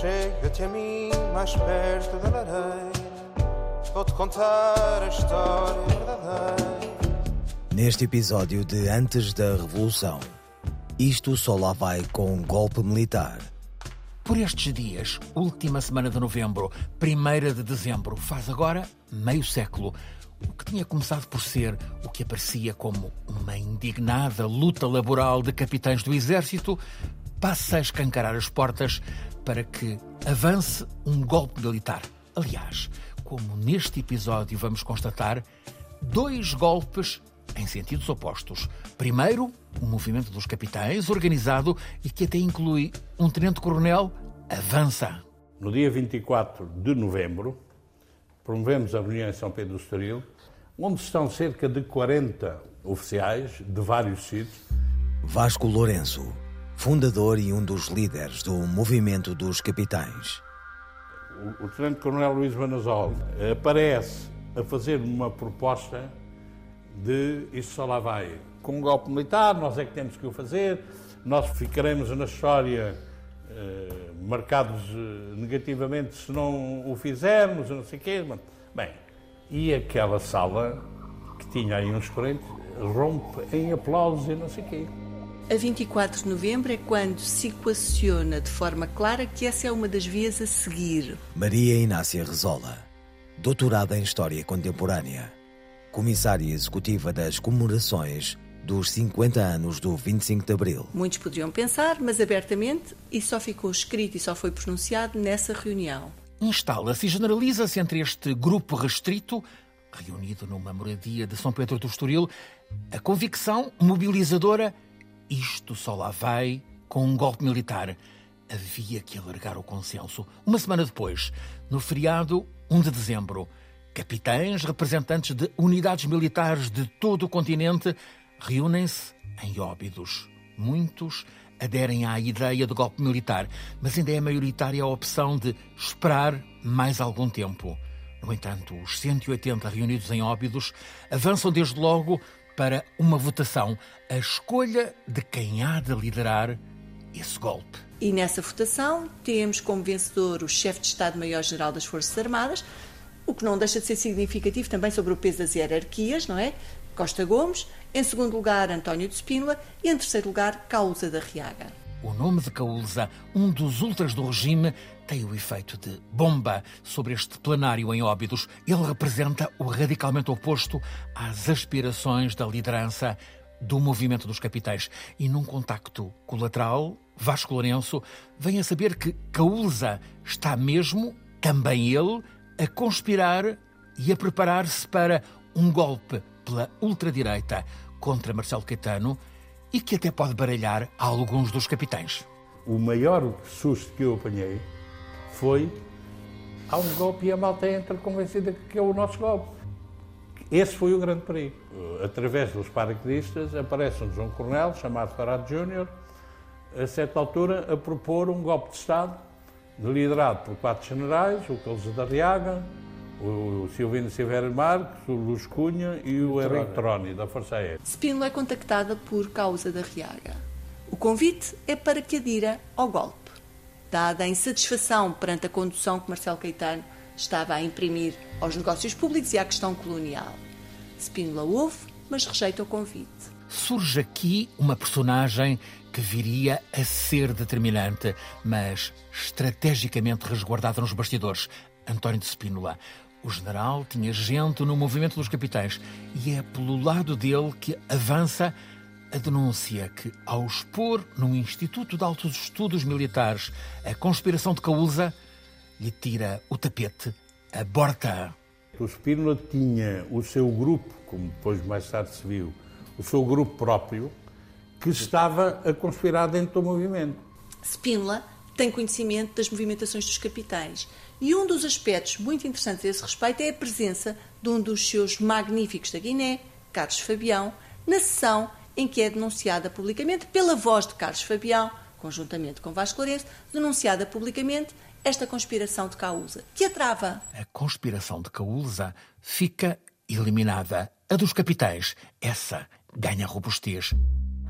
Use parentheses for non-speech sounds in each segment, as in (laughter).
Chega-te a mim mais perto da lareira. Vou-te contar a história verdadeira. Neste episódio de Antes da Revolução, isto só lá vai com um golpe militar. Por estes dias, última semana de novembro, primeira de dezembro, faz agora meio século. O que tinha começado por ser o que aparecia como uma indignada luta laboral de capitães do exército passa a escancarar as portas para que avance um golpe militar. Aliás, como neste episódio vamos constatar, dois golpes em sentidos opostos. Primeiro, o movimento dos capitães, organizado e que até inclui um tenente-coronel, avança. No dia 24 de novembro, promovemos a reunião em São Pedro do Estoril, onde estão cerca de 40 oficiais de vários sítios. Vasco Lourenço, fundador e um dos líderes do movimento dos capitães. O, o Tenente-Coronel Luís Manazol aparece a fazer uma proposta de isso só lá vai. Com um golpe militar, nós é que temos que o fazer, nós ficaremos na história eh, marcados eh, negativamente se não o fizermos, não sei o quê. Bem, e aquela sala, que tinha aí uns 40, rompe em aplausos e não sei o quê. A 24 de novembro é quando se equaciona de forma clara que essa é uma das vias a seguir. Maria Inácia Rezola, doutorada em História Contemporânea, comissária executiva das comemorações dos 50 anos do 25 de Abril. Muitos poderiam pensar, mas abertamente, e só ficou escrito e só foi pronunciado nessa reunião. Instala-se e generaliza-se entre este grupo restrito, reunido numa moradia de São Pedro do Estoril, a convicção mobilizadora isto só lá vai com um golpe militar. Havia que alargar o consenso. Uma semana depois, no feriado 1 de dezembro, capitães, representantes de unidades militares de todo o continente reúnem-se em Óbidos. Muitos aderem à ideia de golpe militar, mas ainda é maioritária a opção de esperar mais algum tempo. No entanto, os 180 reunidos em Óbidos avançam desde logo para uma votação, a escolha de quem há de liderar esse golpe. E nessa votação temos como vencedor o chefe de Estado-Maior-General das Forças Armadas, o que não deixa de ser significativo também sobre o peso das hierarquias, não é? Costa Gomes, em segundo lugar António de Spínola e em terceiro lugar Causa da Riaga. O nome de Caúza, um dos ultras do regime, tem o efeito de bomba sobre este plenário em Óbidos. Ele representa o radicalmente oposto às aspirações da liderança do movimento dos capitães. E num contacto colateral, Vasco Lourenço vem a saber que Caúza está mesmo, também ele, a conspirar e a preparar-se para um golpe pela ultradireita contra Marcelo Caetano e que até pode baralhar alguns dos capitães. O maior susto que eu apanhei foi há um golpe e a malta entra convencida que é o nosso golpe. Esse foi o grande perigo. Através dos paraquedistas aparece um Coronel, chamado Farad Júnior, a certa altura a propor um golpe de Estado liderado por quatro generais, o Carlos da Riaga, o Silvino Silveira Marques, o Luz Cunha e o Henrique Troni, da Força Aérea. Spínola é contactada por causa da Riaga. O convite é para que adira ao golpe. Dada a insatisfação perante a condução que Marcelo Caetano estava a imprimir aos negócios públicos e à questão colonial. Spínola ouve, mas rejeita o convite. Surge aqui uma personagem que viria a ser determinante, mas estrategicamente resguardada nos bastidores. António de Spínola, o general tinha gente no movimento dos capitães e é pelo lado dele que avança a denúncia que, ao expor no Instituto de Altos Estudos Militares a conspiração de Caúza, lhe tira o tapete, aborta. O Spínola tinha o seu grupo, como depois mais tarde se viu, o seu grupo próprio, que estava a conspirar dentro do movimento. Spínola tem conhecimento das movimentações dos capitães e um dos aspectos muito interessantes a esse respeito é a presença de um dos seus magníficos da Guiné, Carlos Fabião, na sessão em que é denunciada publicamente pela voz de Carlos Fabião, conjuntamente com Vasco Lourenço, denunciada publicamente esta conspiração de Caúza, que a trava. A conspiração de Caúza fica eliminada. A dos capitães, essa ganha robustez.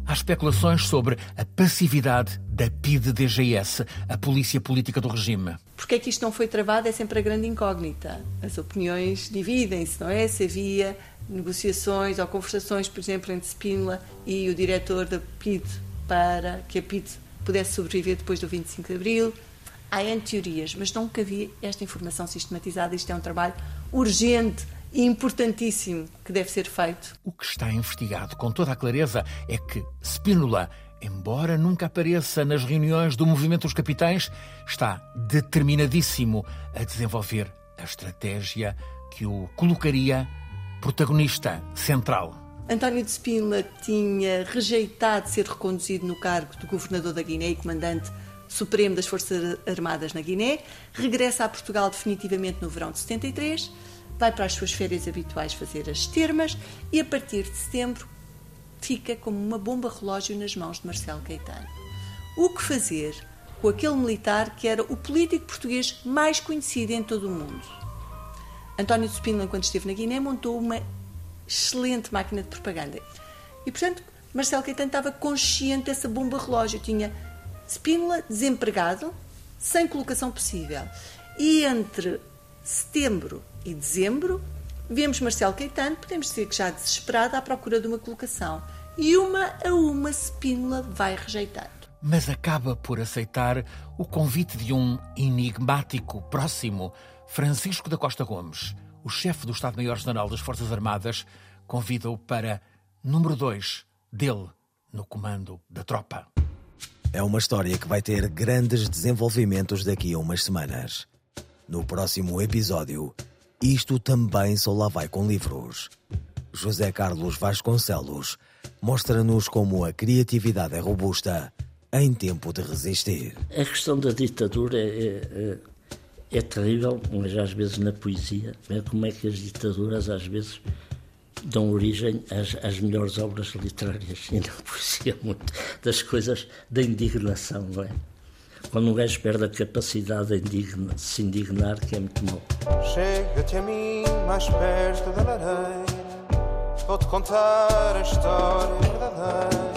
Há especulações sobre a passividade da PIDE-DGS, a Polícia Política do Regime. Porque é que isto não foi travado é sempre a grande incógnita. As opiniões dividem-se, não é? Se havia negociações ou conversações, por exemplo, entre Spínola e o diretor da PIDE para que a PIDE pudesse sobreviver depois do 25 de Abril. Há N teorias, mas nunca havia esta informação sistematizada. Isto é um trabalho urgente importantíssimo que deve ser feito. O que está investigado com toda a clareza é que Spínola, embora nunca apareça nas reuniões do Movimento dos Capitães, está determinadíssimo a desenvolver a estratégia que o colocaria protagonista central. António de Spínola tinha rejeitado ser reconduzido no cargo de governador da Guiné e comandante supremo das Forças Armadas na Guiné, regressa a Portugal definitivamente no verão de 73 vai para as suas férias habituais fazer as termas e a partir de setembro fica como uma bomba relógio nas mãos de Marcelo Caetano. O que fazer com aquele militar que era o político português mais conhecido em todo o mundo? António de Spínola, quando esteve na Guiné, montou uma excelente máquina de propaganda. E, portanto, Marcelo Caetano estava consciente dessa bomba relógio. Tinha Spínola desempregado, sem colocação possível. E entre setembro e dezembro, vemos Marcelo Caetano, podemos dizer que já desesperado à procura de uma colocação. E uma a uma Spínola vai rejeitando. Mas acaba por aceitar o convite de um enigmático próximo, Francisco da Costa Gomes, o chefe do Estado-Maior-General das Forças Armadas, convida-o para número 2 dele no comando da tropa. É uma história que vai ter grandes desenvolvimentos daqui a umas semanas. No próximo episódio, isto também só lá vai com livros. José Carlos Vasconcelos mostra-nos como a criatividade é robusta em tempo de resistir. A questão da ditadura é, é, é terrível, mas às vezes na poesia, é como é que as ditaduras às vezes dão origem às, às melhores obras literárias (laughs) e na poesia muito das coisas da indignação, não é? Quando um gajo perde a capacidade de se indignar, que é muito mau. Chega-te a mim mais perto da lareira, vou-te contar a história